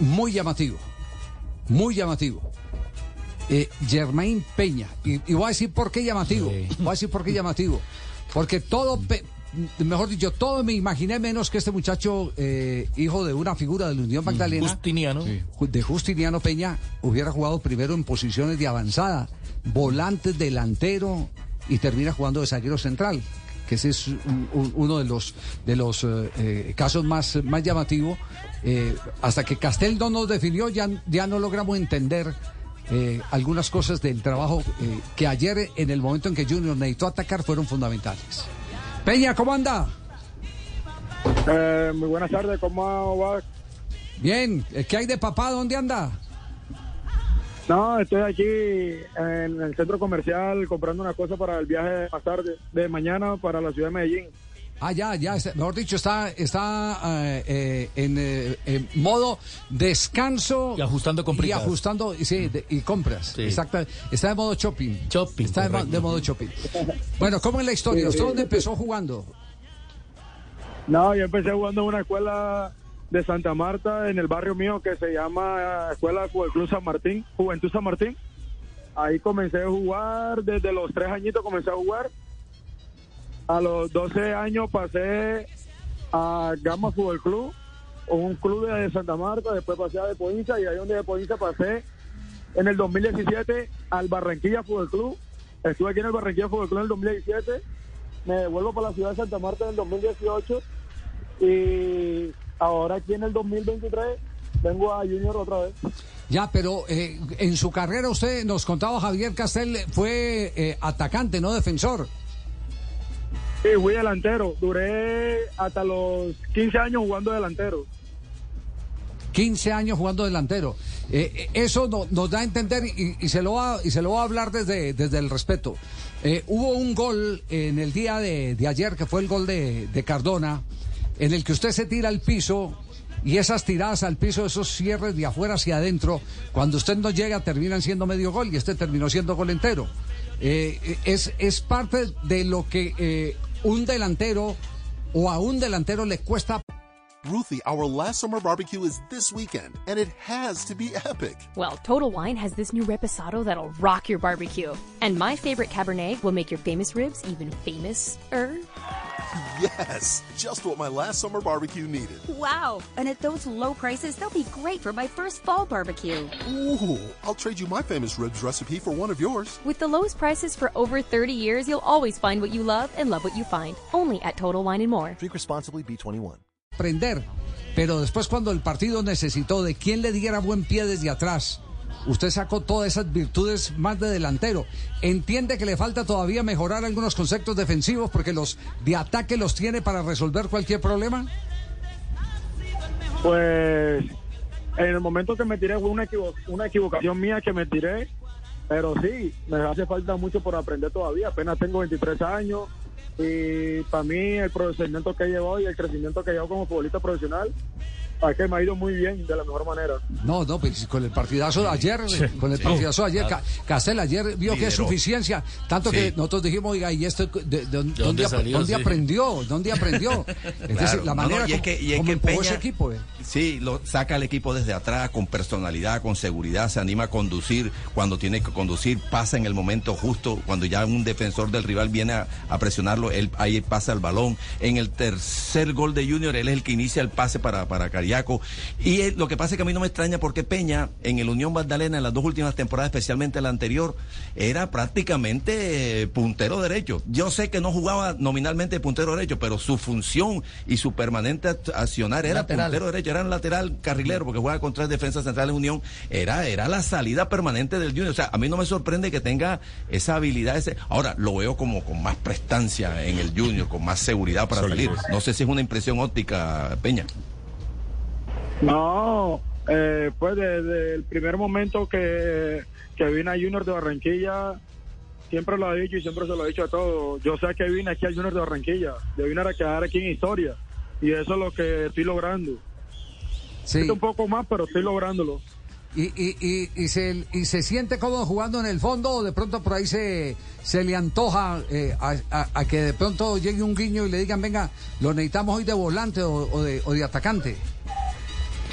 Muy llamativo. Muy llamativo. Eh, Germain Peña. Y, y, voy a decir por qué llamativo. Voy a decir por qué llamativo. Porque todo, mejor dicho, todo me imaginé menos que este muchacho, eh, hijo de una figura de la Unión Magdalena. Justiniano. De Justiniano Peña, hubiera jugado primero en posiciones de avanzada, volante, delantero y termina jugando de zaguero central que ese es un, un, uno de los de los eh, casos más, más llamativos. Eh, hasta que Castel no nos definió, ya, ya no logramos entender eh, algunas cosas del trabajo eh, que ayer, en el momento en que Junior necesitó atacar, fueron fundamentales. Peña, ¿cómo anda? Eh, muy buenas tardes, ¿cómo va? Bien, ¿qué hay de papá? ¿Dónde anda? No, estoy aquí en el centro comercial comprando una cosa para el viaje más tarde, de mañana para la ciudad de Medellín. Ah, ya, ya, mejor dicho, está, está eh, en, eh, en, modo descanso. Y ajustando compras. Y ajustando, sí, de, y compras. Sí. Exacto. Está de modo shopping. Shopping. Está de, de, modo shopping. bueno, ¿cómo es la historia? ¿Usted dónde empezó jugando? No, yo empecé jugando en una escuela de Santa Marta, en el barrio mío, que se llama Escuela Fútbol Club San Martín, Juventud San Martín. Ahí comencé a jugar, desde los tres añitos comencé a jugar a los 12 años pasé a Gama Fútbol Club, un club de Santa Marta, después pasé a Depoinza y ahí donde Depoinza pasé en el 2017 al Barranquilla Fútbol Club. Estuve aquí en el Barranquilla Fútbol Club en el 2017, me devuelvo para la ciudad de Santa Marta en el 2018 y ahora aquí en el 2023 vengo a Junior otra vez. Ya, pero eh, en su carrera usted nos contaba Javier Castel fue eh, atacante, no defensor. Sí, fui delantero. Duré hasta los 15 años jugando delantero. 15 años jugando delantero. Eh, eso no, nos da a entender y, y, se lo va, y se lo va a hablar desde, desde el respeto. Eh, hubo un gol en el día de, de, ayer que fue el gol de, de Cardona, en el que usted se tira al piso y esas tiradas al piso, esos cierres de afuera hacia adentro, cuando usted no llega terminan siendo medio gol y este terminó siendo gol entero. Eh, es, es parte de lo que eh, un delantero o a un delantero le cuesta. Ruthie, our last summer barbecue is this weekend, and it has to be epic. Well, Total Wine has this new reposado that'll rock your barbecue. And my favorite Cabernet will make your famous ribs even famous-er. Yes, just what my last summer barbecue needed. Wow, and at those low prices, they'll be great for my first fall barbecue. Ooh, I'll trade you my famous ribs recipe for one of yours. With the lowest prices for over 30 years, you'll always find what you love and love what you find. Only at Total Wine and More. Drink responsibly, B21. Prender. pero después cuando el partido necesitó de quien le diera buen pie desde atrás, usted sacó todas esas virtudes más de delantero. ¿Entiende que le falta todavía mejorar algunos conceptos defensivos porque los de ataque los tiene para resolver cualquier problema? Pues en el momento que me tiré fue una, equivo una equivocación mía que me tiré, pero sí, me hace falta mucho por aprender todavía. Apenas tengo 23 años y para mí el procedimiento que llevo y el crecimiento que llevo como futbolista profesional es que me ha ido muy bien de la mejor manera. No, no, pues con el partidazo de ayer, sí, con el partidazo de ayer, claro. Castel ayer vio Lideró. que es suficiencia, tanto sí. que nosotros dijimos, oiga, ¿y esto de, de, de, ¿De dónde, salió, ¿dónde sí. aprendió? ¿Dónde aprendió? Es decir, la manera no, no, y es que, y es como, que como Peña, ese equipo. Eh. Sí, lo, saca al equipo desde atrás, con personalidad, con seguridad, se anima a conducir cuando tiene que conducir, pasa en el momento justo, cuando ya un defensor del rival viene a, a presionarlo, él ahí pasa el balón. En el tercer gol de Junior, él es el que inicia el pase para, para Y Y lo que pasa es que a mí no me extraña porque Peña en el Unión Magdalena en las dos últimas temporadas, especialmente la anterior, era prácticamente puntero derecho. Yo sé que no jugaba nominalmente puntero derecho, pero su función y su permanente accionar era lateral. puntero derecho, era un lateral carrilero porque juega con tres defensas centrales de Unión, era, era la salida permanente del Junior. O sea, a mí no me sorprende que tenga esa habilidad. Ese... Ahora, lo veo como con más prestancia en el Junior, con más seguridad para salir. No sé si es una impresión óptica, Peña. No, eh, pues desde el primer momento que, que vine a Junior de Barranquilla, siempre lo he dicho y siempre se lo he dicho a todos. Yo sé que vine aquí al Junior de Barranquilla. Yo vine a quedar aquí en historia. Y eso es lo que estoy logrando. Sí. un poco más, pero estoy lográndolo. ¿Y, y, y, y se, y se siente cómodo jugando en el fondo o de pronto por ahí se, se le antoja eh, a, a- a que de pronto llegue un guiño y le digan, venga, lo necesitamos hoy de volante o, o de, o de atacante?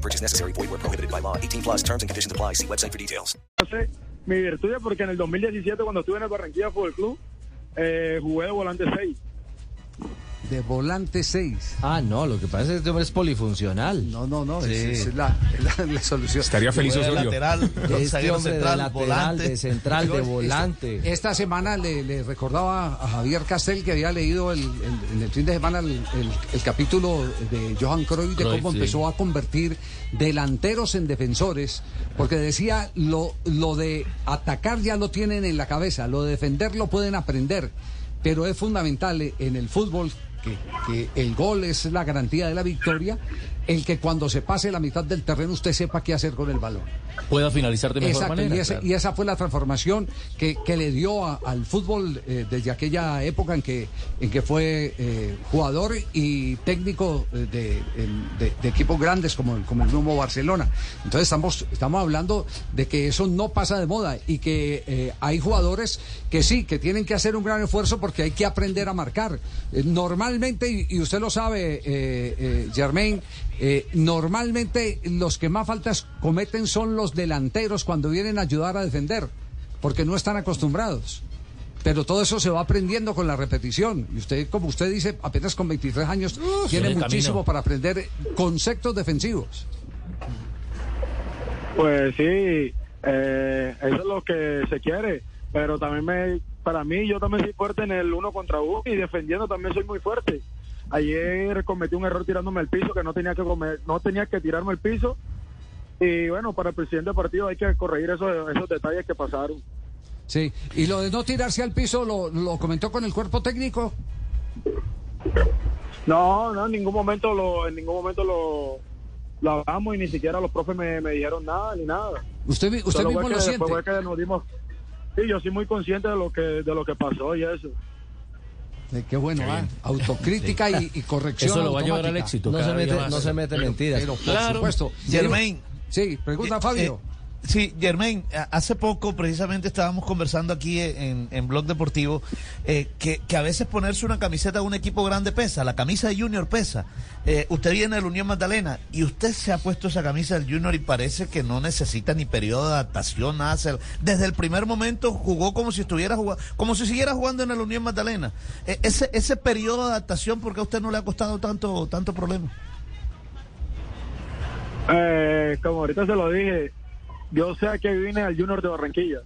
No purchase necessary. Void where prohibited by law. 18 plus and conditions apply. See website for details. mi virtud es porque en el 2017 cuando estuve en el Barranquilla Fútbol Club eh, jugué de volante 6. De volante 6. Ah, no, lo que pasa es que este hombre es polifuncional. No, no, no, Sí. es la, es la- la solución. Estaría feliz Osorio. lateral, Este hombre de central, lateral, volante. de central, de volante. Esta, esta semana le, le recordaba a Javier Castel que había leído el, el- en el fin de semana el, el- el capítulo de Johan Cruyff de cómo sí. empezó a convertir delanteros en defensores, porque decía lo, lo de atacar ya lo tienen en la cabeza, lo de defender lo pueden aprender, pero es fundamental en el fútbol que, el gol es la garantía de la victoria, el que cuando se pase la mitad del terreno usted sepa qué hacer con el balón. Pueda finalizar de mejor Exacto, manera. y, ese- claro. y esa fue la transformación que, que le dio a- al fútbol eh, desde aquella época en que, en que fue eh, jugador y técnico eh, de, en- de- de equipos grandes como, el- como el mismo Barcelona. Entonces estamos, estamos hablando de que eso no pasa de moda y que eh, hay jugadores que sí, que tienen que hacer un gran esfuerzo porque hay que aprender a marcar. Normalmente, y, y usted lo sabe, Germain, eh, normalmente los que más faltas cometen son los delanteros cuando vienen a ayudar a defender, porque no están acostumbrados. Pero todo eso se va aprendiendo con la repetición. Y usted, como usted dice, apenas con 23 años, tiene muchísimo camino. para aprender conceptos defensivos. Pues sí, eh, eso es lo que se quiere, pero también me, para mí yo también soy fuerte en el uno contra uno y defendiendo también soy muy fuerte. Ayer cometí un error tirándome al piso que no tenía que comer, no tenía que tirarme al piso y bueno, para el presidente del partido hay que corregir esos, esos detalles que pasaron. Sí. Y lo de no tirarse al piso, ¿lo, lo comentó con el cuerpo técnico? No, no, en ningún momento lo, en ningún momento lo, lo hablamos y ni siquiera los profes me, me dijeron nada ni nada. Usted, usted mismo lo siente. después fue que nos dimos, sí, yo soy muy consciente de lo que, de lo que pasó y eso. Eh, qué bueno, ah, autocrítica y, y corrección. Eso lo va a llevar al éxito. No se mete, no se mete mentiras. Pero, por supuesto. Germain. Sí, pregunta Eh, Fabio. eh, sí, Germain, hace poco precisamente estábamos conversando aquí en, en Blog Deportivo eh, que, que a veces ponerse una camiseta de un equipo grande pesa, la camisa de Junior pesa. Eh, usted viene de la Unión Magdalena y usted se ha puesto esa camisa del Junior y parece que no necesita ni periodo de adaptación. Desde el primer momento jugó como si estuviera jugando, como si siguiera jugando en la Unión Magdalena. Eh, ese, ese periodo de adaptación, ¿por qué a usted no le ha costado tanto, tanto problema? Como ahorita se lo dije, yo sé que vine al Junior de Barranquilla.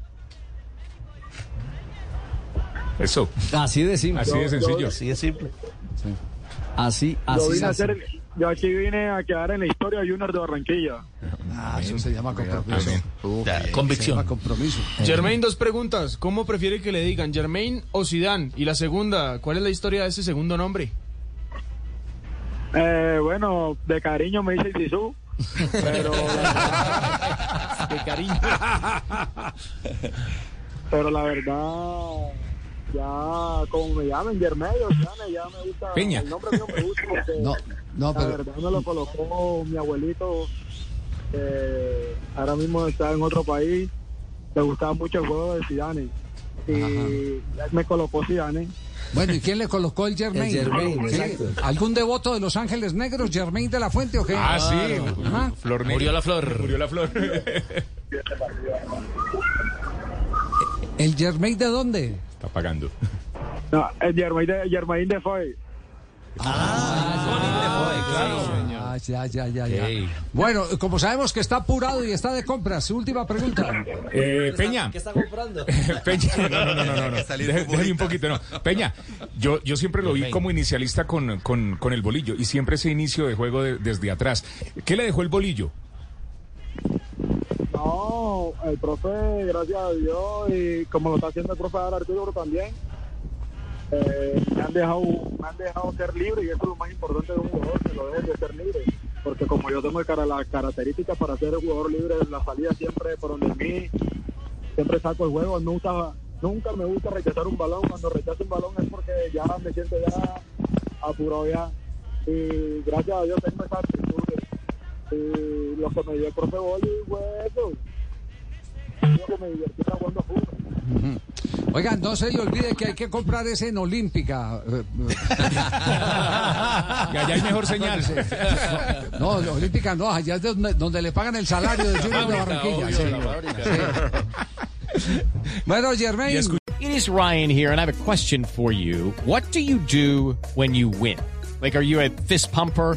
Eso. Así de simple. Así de sencillo. Así de simple. Así, Yo así vine a hacer, yo aquí vine a quedar en la historia del Junior de Barranquilla. Ah, eso se llama compromiso. Ya, Se convicción. llama compromiso. Germain, dos preguntas. ¿Cómo prefiere que le digan Germain o Zidane? Y la segunda, ¿cuál es la historia de ese segundo nombre? Eh, bueno, de cariño me dice Sisu, pero Cariño. pero la verdad ya como me llamen Germán o Siane, ya me gusta Peña. el nombre mío me gusta porque No, no, la pero verdad me lo colocó mi abuelito que ahora mismo está en otro país le gustaba mucho el juego de Zidane y me colocó Zidane bueno, ¿y quién le colocó el Germain? El Germain, Sí. exacto. ¿Algún devoto de Los Ángeles Negros, Germain de la Fuente o qué? Ah, sí. Flor. Murió la flor. Murió la flor. ¿El Germain de dónde? Está pagando. no, el Germain de, Germain de Foy Ah, ya, ya, ya, ya. Bueno, como sabemos que está apurado y está de compras, última pregunta. Eh, Peña. ¿Qué está comprando? Peña, no, no, no, no, no, Deje- un poquito, no. Peña, yo, yo siempre lo vi como inicialista con, con, con el bolillo y siempre ese inicio de juego de- desde atrás. ¿Qué le dejó el bolillo? No, el profe, gracias a Dios, y como lo está haciendo el profe Arturo también, eh, me, han dejado, me han dejado ser libre y eso es lo más importante de un jugador, que lo dejen de ser libre. Porque como yo tengo cara, las características para ser jugador libre, la salida siempre por donde mí, siempre saco el juego, nunca, nunca me gusta rechazar un balón. Cuando rechazo un balón es porque ya me siento ya apurado ya. Y gracias a Dios tengo esa actitud. Y lo que me dio el profe Boli fue me divertí jugando fútbol. Ujú. Oigan, no se le olvide que hay que comprar ese en Olímpica. Que allá hay mejor señal. No, Olímpica no, allá es donde, donde le pagan el salario de Junior de Barranquilla. obvio, sí. la fábrica. Sí. Bueno, Germain. It is Ryan here, and I have a question for you. What do you do when you win? Like, are you a fist pumper?